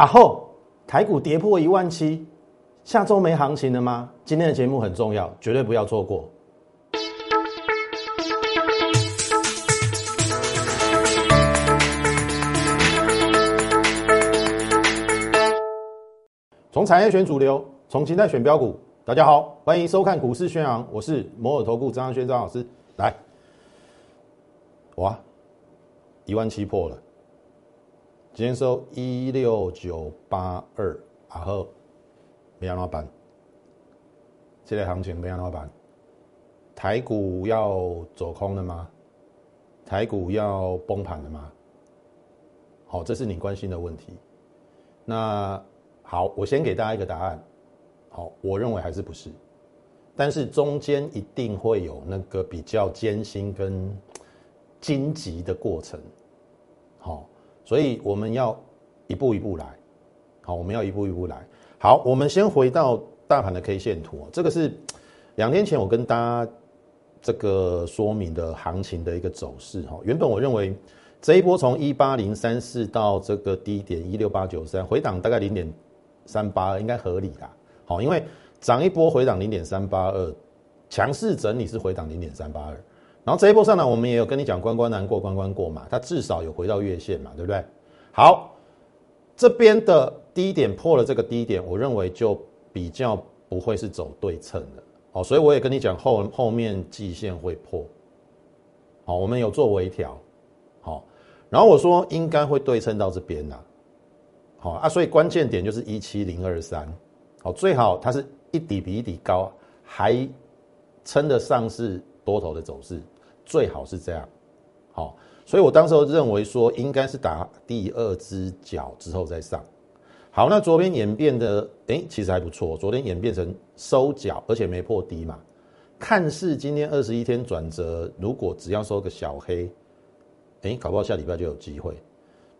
啊后台股跌破一万七，下周没行情了吗？今天的节目很重要，绝对不要错过。从产业选主流，从形态选标股。大家好，欢迎收看股市宣扬，我是摩尔投顾张轩张老师。来，哇，一万七破了。今天收一六九八二，然后没安老板，现在行情没安老板，台股要走空了吗？台股要崩盘了吗？好，这是你关心的问题。那好，我先给大家一个答案。好，我认为还是不是，但是中间一定会有那个比较艰辛跟 荆棘的过程。好。所以我们要一步一步来，好，我们要一步一步来。好，我们先回到大盘的 K 线图，这个是两天前我跟大家这个说明的行情的一个走势哈。原本我认为这一波从一八零三四到这个低点一六八九三回档大概零点三八二应该合理啦。好，因为涨一波回档零点三八二，强势整理是回档零点三八二。然后这一波上来，我们也有跟你讲关关难过关关过嘛，它至少有回到月线嘛，对不对？好，这边的低点破了这个低点，我认为就比较不会是走对称的哦，所以我也跟你讲后后面季线会破，好，我们有做微调，好，然后我说应该会对称到这边呐，好啊，所以关键点就是一七零二三，好，最好它是一底比一底高，还称得上是。多头的走势最好是这样，好，所以我当时候认为说应该是打第二只脚之后再上。好，那昨天演变的，哎，其实还不错。昨天演变成收脚，而且没破低嘛，看似今天二十一天转折，如果只要收个小黑，哎，搞不好下礼拜就有机会。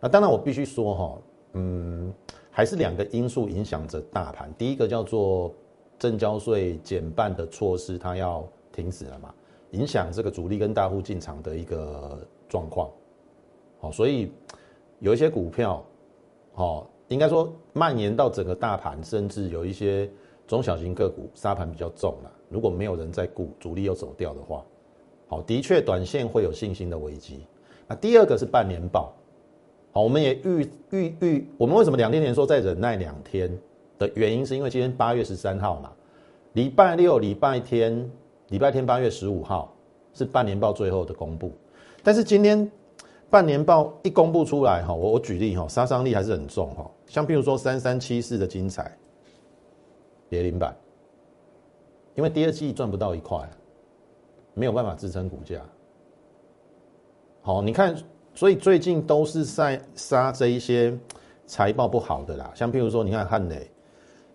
那当然我必须说哈，嗯，还是两个因素影响着大盘。第一个叫做正交税减半的措施，它要停止了嘛。影响这个主力跟大户进场的一个状况，好，所以有一些股票，哦，应该说蔓延到整个大盘，甚至有一些中小型个股沙盘比较重了。如果没有人在顾，主力又走掉的话，好，的确短线会有信心的危机。那第二个是半年报，好，我们也预预预，我们为什么两天前说再忍耐两天的原因，是因为今天八月十三号嘛，礼拜六、礼拜天。礼拜天八月十五号是半年报最后的公布，但是今天半年报一公布出来哈，我我举例哈，杀伤力还是很重哈。像譬如说三三七四的精彩跌零板，因为第二季赚不到一块，没有办法支撑股价。好，你看，所以最近都是在杀这一些财报不好的啦。像譬如说，你看汉磊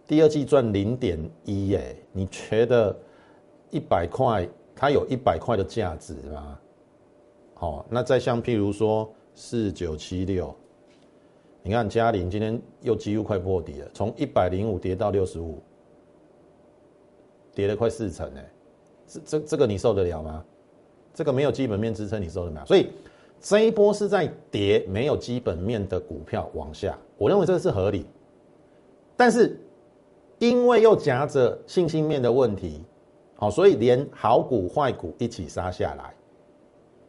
第二季赚零点一，哎，你觉得？一百块，它有一百块的价值吗？好，那再像譬如说四九七六，你看嘉麟今天又几乎快破底了，从一百零五跌到六十五，跌了快四成哎，这这这个你受得了吗？这个没有基本面支撑，你受得了？所以这一波是在跌没有基本面的股票往下，我认为这个是合理，但是因为又夹着信心面的问题。好，所以连好股坏股一起杀下来，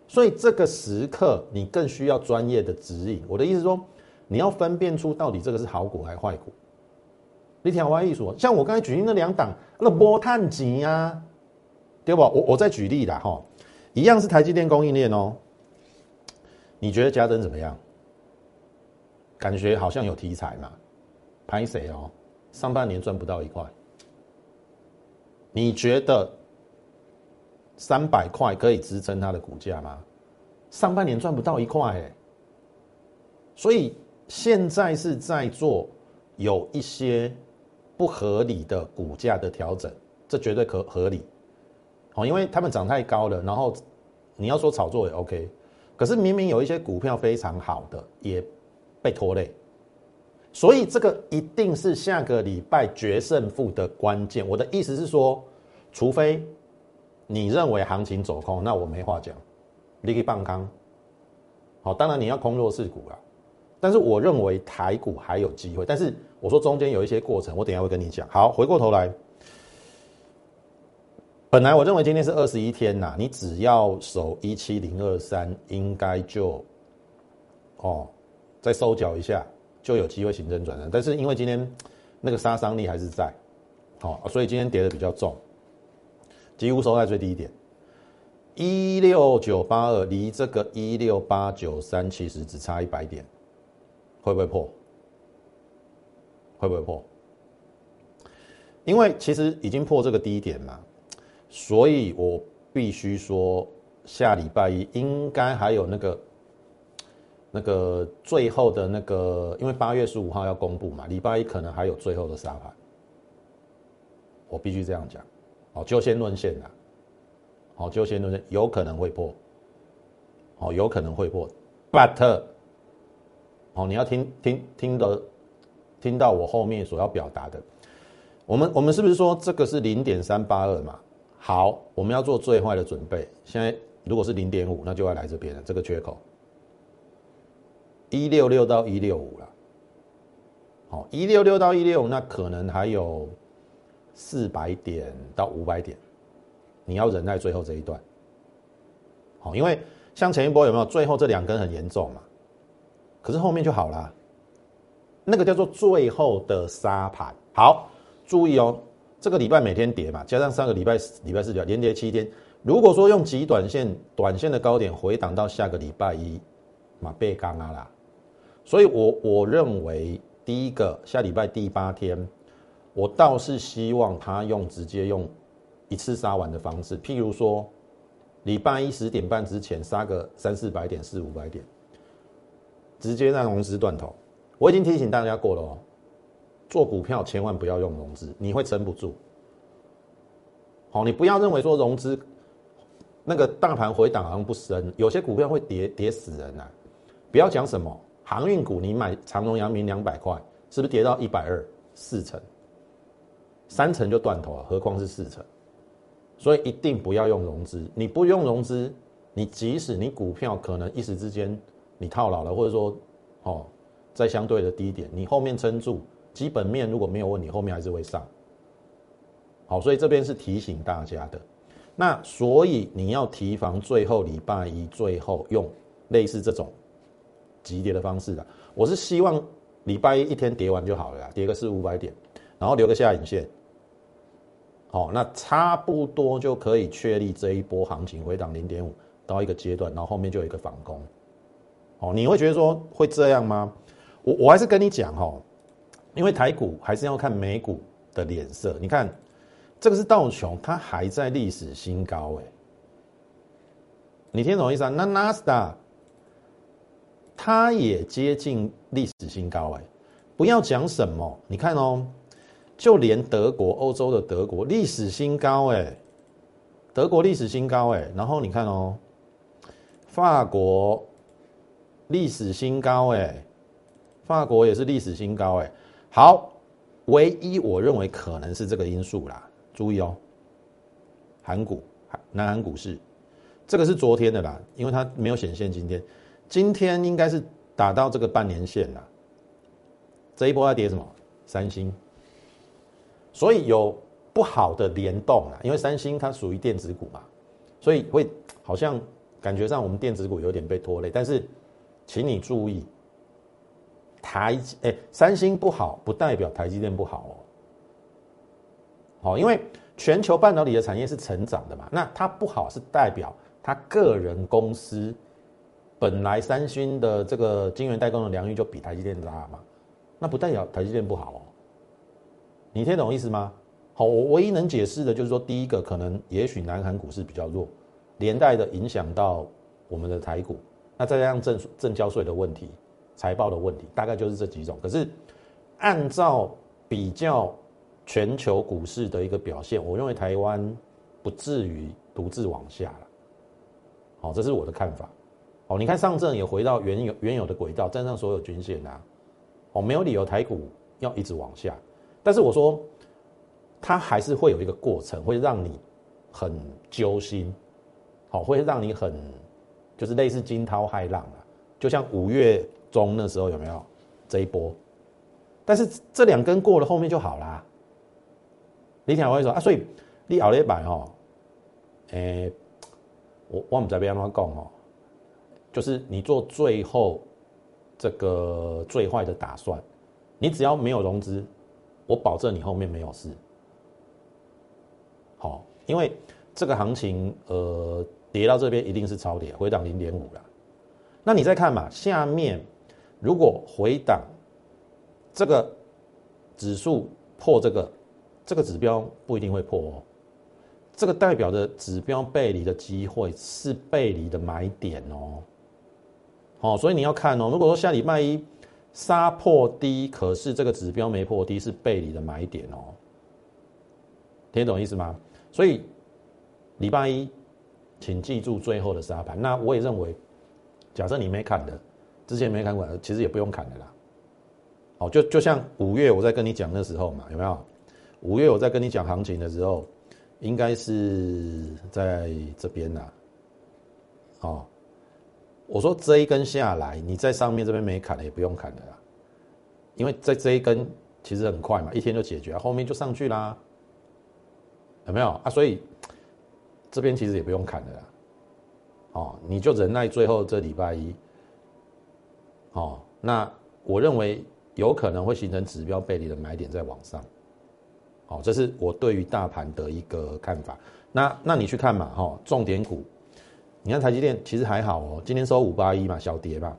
所以这个时刻你更需要专业的指引。我的意思说，你要分辨出到底这个是好股还是坏股。你听我意思，像我刚才举例那两档，那波碳级啊，对不？我我再举例啦，哈，一样是台积电供应链哦。你觉得嘉登怎么样？感觉好像有题材嘛？拍谁哦？上半年赚不到一块。你觉得三百块可以支撑它的股价吗？上半年赚不到一块哎，所以现在是在做有一些不合理的股价的调整，这绝对可合理。哦，因为他们涨太高了，然后你要说炒作也 OK，可是明明有一些股票非常好的也被拖累。所以这个一定是下个礼拜决胜负的关键。我的意思是说，除非你认为行情走空，那我没话讲，你可以棒康。好，当然你要空弱势股啊。但是我认为台股还有机会，但是我说中间有一些过程，我等下会跟你讲。好，回过头来，本来我认为今天是二十一天呐，你只要守一七零二三，应该就哦，再收脚一下就有机会形成转折。但是因为今天那个杀伤力还是在，好，所以今天跌的比较重，几乎收在最低点。一六九八二离这个一六八九三其实只差一百点，会不会破？会不会破？因为其实已经破这个低点嘛，所以我必须说下礼拜一应该还有那个那个最后的那个，因为八月十五号要公布嘛，礼拜一可能还有最后的沙盘，我必须这样讲，哦，就先论线的。好，就先论线有可能会破，好，有可能会破，but，好，你要听听听的，听到我后面所要表达的，我们我们是不是说这个是零点三八二嘛？好，我们要做最坏的准备。现在如果是零点五，那就要来这边了，这个缺口一六六到一六五了，好，一六六到一六五，那可能还有四百点到五百点。你要忍耐最后这一段，好，因为像前一波有没有？最后这两根很严重嘛，可是后面就好了，那个叫做最后的沙盘。好，注意哦，这个礼拜每天跌嘛，加上上个礼拜礼拜四连跌七天，如果说用极短线，短线的高点回档到下个礼拜一，嘛被刚啊啦，所以我我认为第一个下礼拜第八天，我倒是希望他用直接用。一次杀完的方式，譬如说，礼拜一十点半之前杀个三四百点、四五百点，直接让融资断头。我已经提醒大家过了哦，做股票千万不要用融资，你会撑不住。好，你不要认为说融资那个大盘回档好像不深，有些股票会跌跌死人啊！不要讲什么航运股，你买长荣、阳明两百块，是不是跌到一百二？四成、三成就断头了，何况是四成？所以一定不要用融资。你不用融资，你即使你股票可能一时之间你套牢了，或者说哦在相对的低点，你后面撑住，基本面如果没有问题，后面还是会上。好，所以这边是提醒大家的。那所以你要提防最后礼拜一最后用类似这种急跌的方式的。我是希望礼拜一一天跌完就好了，跌个四五百点，然后留个下影线。好，那差不多就可以确立这一波行情回档零点五到一个阶段，然后后面就有一个反攻。哦，你会觉得说会这样吗？我我还是跟你讲哈，因为台股还是要看美股的脸色。你看，这个是道琼，它还在历史新高哎。你听懂意思啊？那纳斯达它也接近历史新高哎。不要讲什么，你看哦。就连德国，欧洲的德国历史新高哎，德国历史新高哎，然后你看哦，法国历史新高哎，法国也是历史新高哎。好，唯一我认为可能是这个因素啦，注意哦，韩股、南韩股市，这个是昨天的啦，因为它没有显现今天，今天应该是打到这个半年线啦。这一波要跌什么？三星。所以有不好的联动啊，因为三星它属于电子股嘛，所以会好像感觉上我们电子股有点被拖累。但是，请你注意，台哎三星不好不代表台积电不好哦。好，因为全球半导体的产业是成长的嘛，那它不好是代表它个人公司本来三星的这个晶圆代工的良率就比台积电大嘛，那不代表台积电不好哦。你听懂意思吗？好，我唯一能解释的就是说，第一个可能也许南韩股市比较弱，连带的影响到我们的台股。那再加上正正交税的问题、财报的问题，大概就是这几种。可是按照比较全球股市的一个表现，我认为台湾不至于独自往下了。好，这是我的看法。哦，你看上证也回到原有原有的轨道，站上所有均线啊。哦，没有理由台股要一直往下。但是我说，它还是会有一个过程，会让你很揪心，好，会让你很就是类似惊涛骇浪啊，就像五月中那时候有没有这一波？但是这两根过了，后面就好啦。你听我说啊，所以你熬了一百哦，诶，我我们这边怎讲哦，就是你做最后这个最坏的打算，你只要没有融资，我保证你后面没有事。好，因为这个行情呃跌到这边一定是超跌，回档零点五了。那你再看嘛，下面如果回档，这个指数破这个。这个指标不一定会破哦，这个代表的指标背离的机会是背离的买点哦，好，所以你要看哦。如果说下礼拜一杀破低，可是这个指标没破低，是背离的买点哦，听懂意思吗？所以礼拜一，请记住最后的杀盘。那我也认为，假设你没砍的，之前没看过，其实也不用砍的啦。哦，就就像五月我在跟你讲那时候嘛，有没有？五月我在跟你讲行情的时候，应该是在这边呐。哦，我说这一根下来，你在上面这边没砍的也不用砍的啦，因为在这一根其实很快嘛，一天就解决，后面就上去啦，有没有啊？所以这边其实也不用砍的啦。哦，你就忍耐最后这礼拜一。哦，那我认为有可能会形成指标背离的买点在往上。好，这是我对于大盘的一个看法。那那你去看嘛，哈，重点股，你看台积电其实还好哦，今天收五八一嘛，小跌嘛。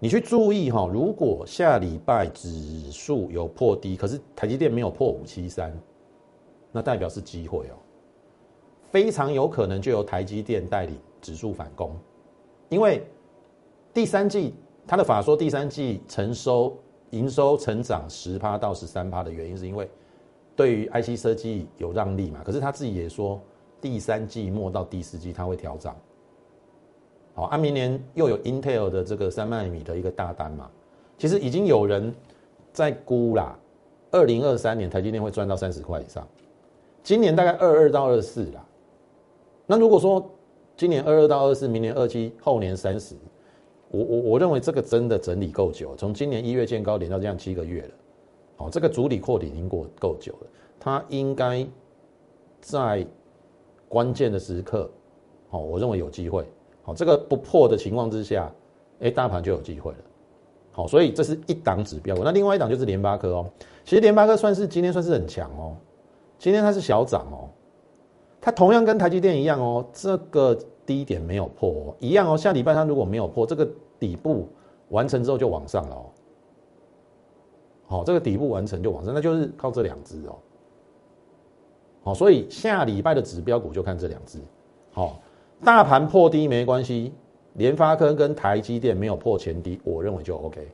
你去注意哈，如果下礼拜指数有破低，可是台积电没有破五七三，那代表是机会哦，非常有可能就由台积电带领指数反攻，因为第三季它的法说第三季成收营收成长十趴到十三趴的原因，是因为。对于 IC 设计有让利嘛？可是他自己也说，第三季末到第四季他会调涨。好，啊，明年又有 Intel 的这个三纳米的一个大单嘛？其实已经有人在估啦，二零二三年台积电会赚到三十块以上，今年大概二二到二四啦。那如果说今年二二到二四，明年二七，后年三十，我我我认为这个真的整理够久，从今年一月见高点到这样七个月了。哦，这个主理扩底已经过够久了，它应该在关键的时刻，哦，我认为有机会。好，这个不破的情况之下，哎，大盘就有机会了。好，所以这是一档指标。那另外一档就是联发科哦，其实联发科算是今天算是很强哦，今天它是小涨哦，它同样跟台积电一样哦，这个低点没有破，一样哦，下礼拜它如果没有破这个底部完成之后就往上了哦。好，这个底部完成就往上，那就是靠这两只哦。好，所以下礼拜的指标股就看这两只。好，大盘破低没关系，联发科跟台积电没有破前低，我认为就 OK。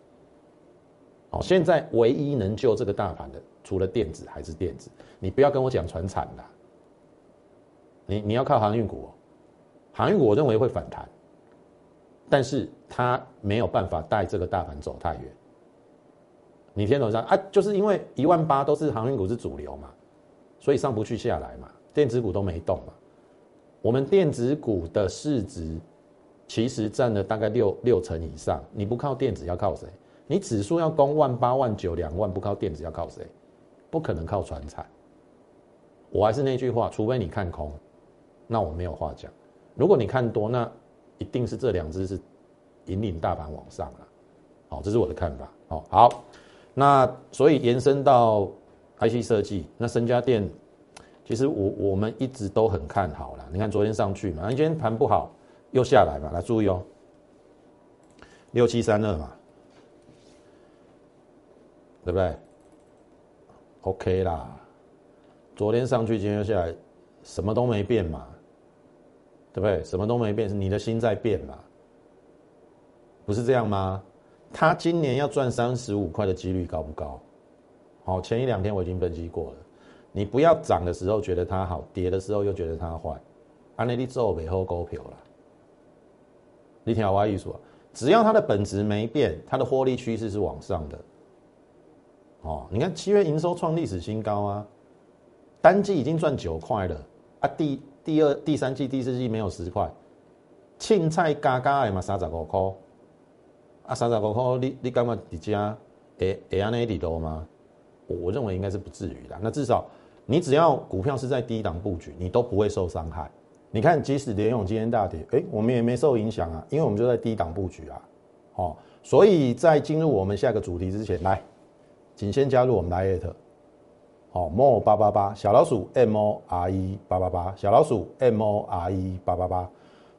好，现在唯一能救这个大盘的，除了电子还是电子，你不要跟我讲船产的，你你要靠航运股，哦航运股我认为会反弹，但是它没有办法带这个大盘走太远。你听懂上啊？就是因为一万八都是航运股是主流嘛，所以上不去下来嘛，电子股都没动嘛。我们电子股的市值其实占了大概六六成以上，你不靠电子要靠谁？你指数要攻万八万九两万，不靠电子要靠谁？不可能靠船产。我还是那句话，除非你看空，那我没有话讲。如果你看多，那一定是这两只是引领大盘往上了。好，这是我的看法。好，好。那所以延伸到 IC 设计，那深家电，其实我我们一直都很看好了。你看昨天上去嘛，今天盘不好又下来嘛，来注意哦，六七三二嘛，对不对？OK 啦，昨天上去，今天又下来，什么都没变嘛，对不对？什么都没变，是你的心在变嘛，不是这样吗？它今年要赚三十五块的几率高不高？好，前一两天我已经分析过了。你不要涨的时候觉得它好，跌的时候又觉得它坏。安内利之后背后股票了。你听我意思啊？只要它的本质没变，它的获利趋势是往上的。哦，你看七月营收创历史新高啊，单季已经赚九块了啊。第第二、第三季、第四季没有十块，青菜嘎嘎的嘛，三十五块。啊，三十五块，你你感觉底价会会安尼底多吗？我我认为应该是不至于的。那至少你只要股票是在低档布局，你都不会受伤害。你看，即使联勇今天大跌，哎，我们也没受影响啊，因为我们就在低档布局啊。哦，所以在进入我们下个主题之前，来，请先加入我们的艾特，好，more 八八八小老鼠 m o r e 八八八小老鼠 m o r e 八八八。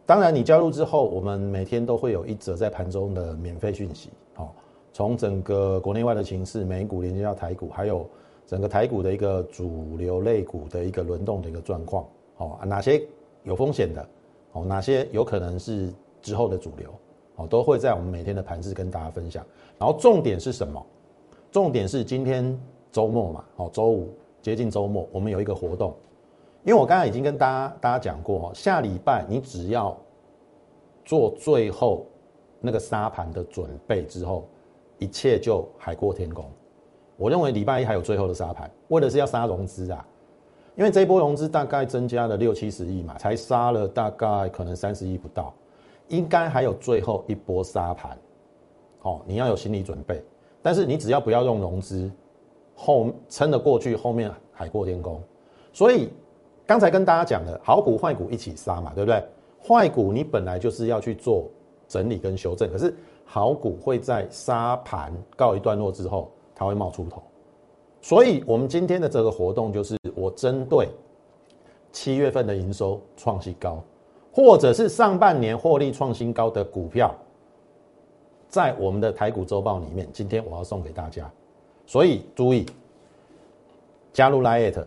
当然，你加入之后，我们每天都会有一则在盘中的免费讯息，好，从整个国内外的形势，美股连接到台股，还有整个台股的一个主流类股的一个轮动的一个状况，好，哪些有风险的，哦，哪些有可能是之后的主流。哦，都会在我们每天的盘子跟大家分享。然后重点是什么？重点是今天周末嘛，哦，周五接近周末，我们有一个活动。因为我刚刚已经跟大家大家讲过，下礼拜你只要做最后那个沙盘的准备之后，一切就海阔天空。我认为礼拜一还有最后的沙盘，为的是要杀融资啊。因为这一波融资大概增加了六七十亿嘛，才杀了大概可能三十亿不到。应该还有最后一波沙盘，哦，你要有心理准备。但是你只要不要用融资，后撑得过去，后面海阔天空。所以刚才跟大家讲的好股坏股一起杀嘛，对不对？坏股你本来就是要去做整理跟修正，可是好股会在沙盘告一段落之后，它会冒出头。所以我们今天的这个活动就是我针对七月份的营收创新高。或者是上半年获利创新高的股票，在我们的台股周报里面，今天我要送给大家，所以注意加入 Lite，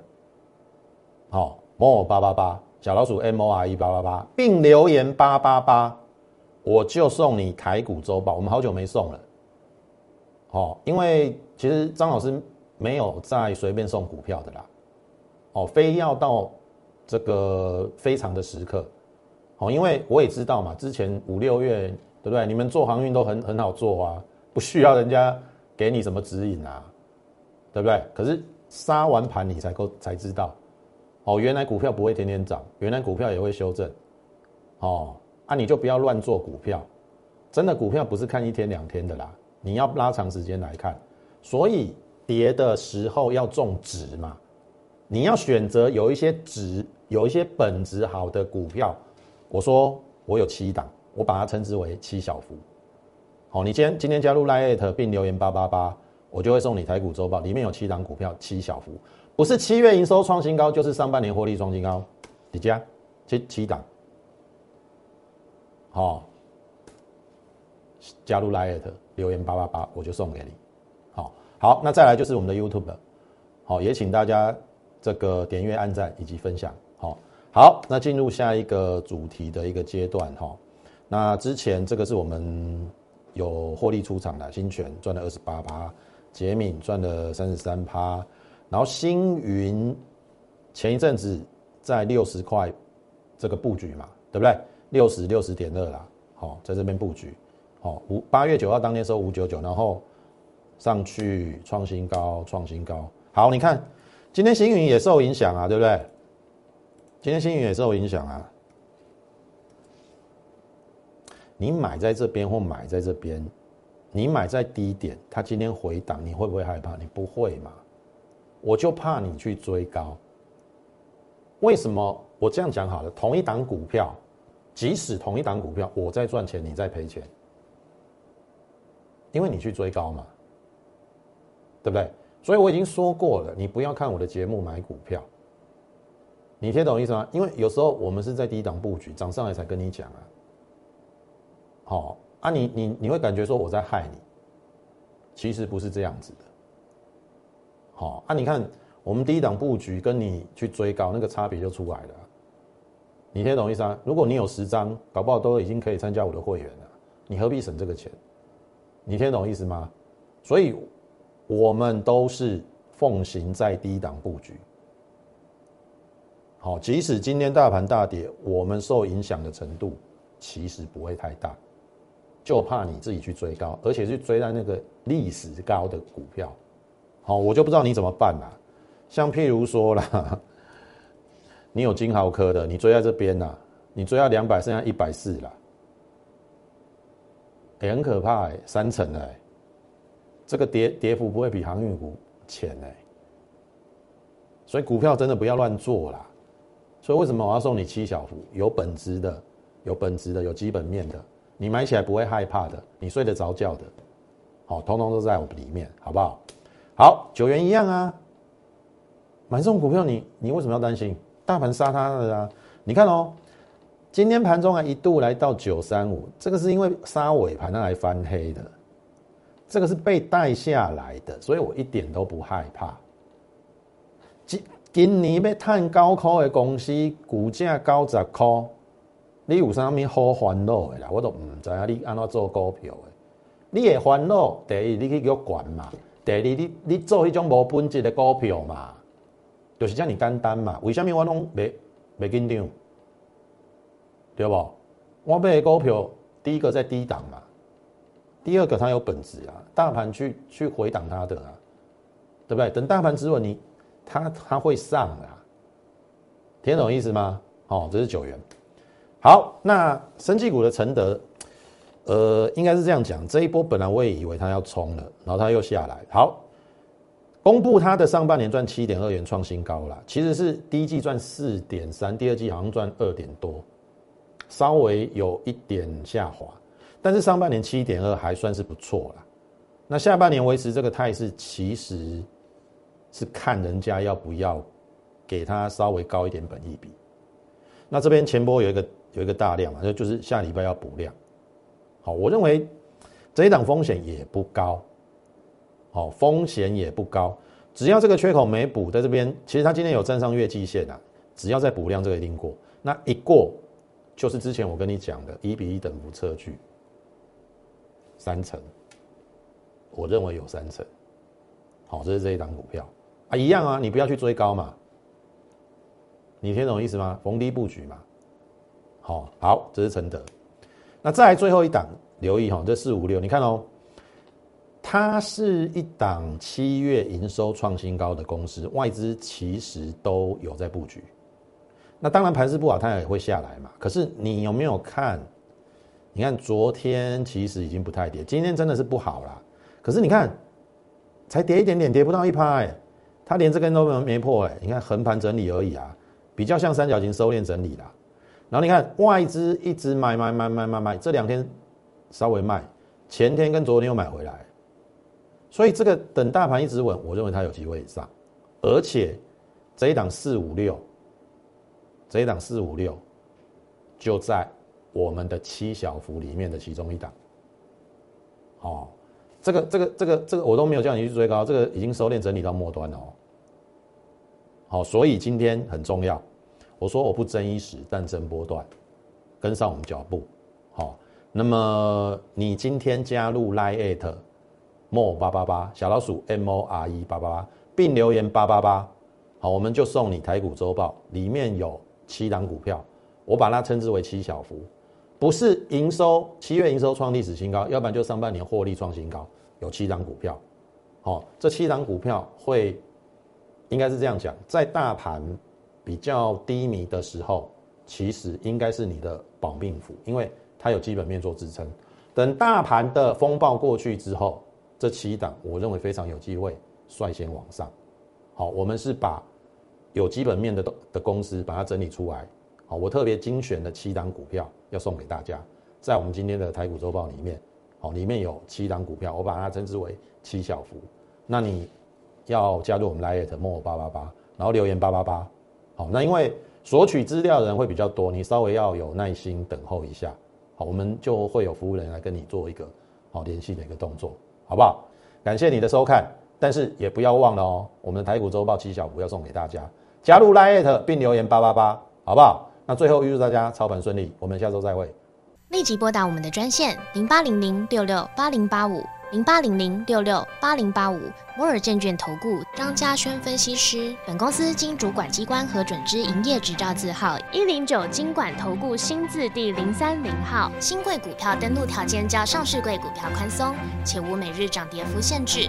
好，more 八八八小老鼠 M O R E 八八八，并留言八八八，我就送你台股周报。我们好久没送了，哦，因为其实张老师没有再随便送股票的啦，哦，非要到这个非常的时刻。哦，因为我也知道嘛，之前五六月，对不对？你们做航运都很很好做啊，不需要人家给你什么指引啊，对不对？可是杀完盘你才够才知道，哦，原来股票不会天天涨，原来股票也会修正，哦，啊，你就不要乱做股票，真的股票不是看一天两天的啦，你要拉长时间来看，所以跌的时候要种植嘛，你要选择有一些值、有一些本质好的股票。我说我有七档，我把它称之为七小福。好，你今天今天加入 l i t 并留言八八八，我就会送你台股周报，里面有七档股票，七小福，不是七月营收创新高，就是上半年获利创新高，你加七七档。好，加入 l i t 留言八八八，我就送给你。好，好，那再来就是我们的 YouTube，好，也请大家这个点阅、按赞以及分享。好好，那进入下一个主题的一个阶段哈。那之前这个是我们有获利出场的，新泉赚了二十八趴，杰敏赚了三十三趴，然后星云前一阵子在六十块这个布局嘛，对不对？六十六十点二啦，好，在这边布局，好五八月九号当天收五九九，然后上去创新高，创新高。好，你看今天星云也受影响啊，对不对？今天新云也受影响啊！你买在这边或买在这边，你买在低点，它今天回档，你会不会害怕？你不会嘛？我就怕你去追高。为什么我这样讲好了？同一档股票，即使同一档股票，我在赚钱，你在赔钱，因为你去追高嘛，对不对？所以我已经说过了，你不要看我的节目买股票。你听懂意思吗？因为有时候我们是在低档布局，涨上来才跟你讲啊。好啊，你你你会感觉说我在害你，其实不是这样子的。好啊，你看我们低档布局跟你去追高那个差别就出来了。你听懂意思吗？如果你有十张，搞不好都已经可以参加我的会员了，你何必省这个钱？你听懂意思吗？所以我们都是奉行在低档布局。好，即使今天大盘大跌，我们受影响的程度其实不会太大，就怕你自己去追高，而且是追在那个历史高的股票。好，我就不知道你怎么办啦。像譬如说啦，你有金豪科的，你追在这边啦，你追到两百，剩下一百四啦。哎，很可怕哎，三成哎，这个跌跌幅不会比航运股浅哎，所以股票真的不要乱做啦。所以为什么我要送你七小福？有本质的，有本质的，有基本面的，你买起来不会害怕的，你睡得着觉的，好，通通都在我里面，好不好？好，九元一样啊，买这种股票，你你为什么要担心？大盘杀它的啊？你看哦。今天盘中还一度来到九三五，这个是因为杀尾盘它来翻黑的，这个是被带下来的，所以我一点都不害怕。今今年要探高科的公司，股价高十块，你有啥物好烦恼的啦？我都唔知啊，你安怎做股票的？你的烦恼，第一你去约管嘛，第二你你做迄种无本质的股票嘛，就是这么简单嘛。为什么我拢没没紧张？对不？我买股票，第一个在低档嘛，第二个它有本质啊，大盘去去回档它的啊，对不对？等大盘止稳，你它它会上啊，听懂意思吗？哦，这是九元。好，那生技股的承德，呃，应该是这样讲，这一波本来我也以为它要冲了，然后它又下来。好，公布它的上半年赚七点二元，创新高了，其实是第一季赚四点三，第二季好像赚二点多。稍微有一点下滑，但是上半年七点二还算是不错了。那下半年维持这个态势，其实是看人家要不要给他稍微高一点本益比。那这边前波有一个有一个大量嘛，就就是下礼拜要补量。好，我认为这一档风险也不高，好，风险也不高，只要这个缺口没补，在这边其实它今天有站上月季线啊，只要再补量，这个一定过。那一过。就是之前我跟你讲的，一比一等幅测距，三成，我认为有三成，好，这是这一档股票。啊，一样啊，你不要去追高嘛，你听懂意思吗？逢低布局嘛，好，好，这是承德，那再来最后一档，留意哈，这四五六，你看哦，它是一档七月营收创新高的公司，外资其实都有在布局。那当然盘势不好，它也会下来嘛。可是你有没有看？你看昨天其实已经不太跌，今天真的是不好啦。可是你看，才跌一点点，跌不到一趴哎，它连这根都没没破哎。你看横盘整理而已啊，比较像三角形收敛整理啦。然后你看外资一直买买买买买买，这两天稍微卖，前天跟昨天又买回来，所以这个等大盘一直稳，我认为它有机会上，而且这一档四五六。这一档四五六，就在我们的七小福里面的其中一档。哦，这个这个这个这个我都没有叫你去追高，这个已经收敛整理到末端了哦。好，所以今天很重要。我说我不争一时，但争波段，跟上我们脚步。好，那么你今天加入 Line at mo 八八八小老鼠 m o r e 八八八，并留言八八八，好，我们就送你台股周报，里面有。七档股票，我把它称之为七小福，不是营收七月营收创历史新高，要不然就上半年获利创新高，有七档股票，好，这七档股票会应该是这样讲，在大盘比较低迷的时候，其实应该是你的保命符，因为它有基本面做支撑。等大盘的风暴过去之后，这七档我认为非常有机会率先往上。好，我们是把。有基本面的的公司，把它整理出来。好，我特别精选的七档股票要送给大家，在我们今天的台股周报里面，好，里面有七档股票，我把它称之为七小福。那你要加入我们 Lite More 八八八，然后留言八八八。好，那因为索取资料的人会比较多，你稍微要有耐心等候一下。好，我们就会有服务人来跟你做一个好联系的一个动作，好不好？感谢你的收看，但是也不要忘了哦，我们的台股周报七小福要送给大家。加入 Line 并留言八八八，好不好？那最后预祝大家操盘顺利，我们下周再会。立即拨打我们的专线零八零零六六八零八五零八零零六六八零八五摩尔证券投顾张嘉轩分析师。本公司经主管机关核准之营业执照字号一零九金管投顾新字第零三零号。新贵股票登录条件较上市贵股票宽松，且无每日涨跌幅限制。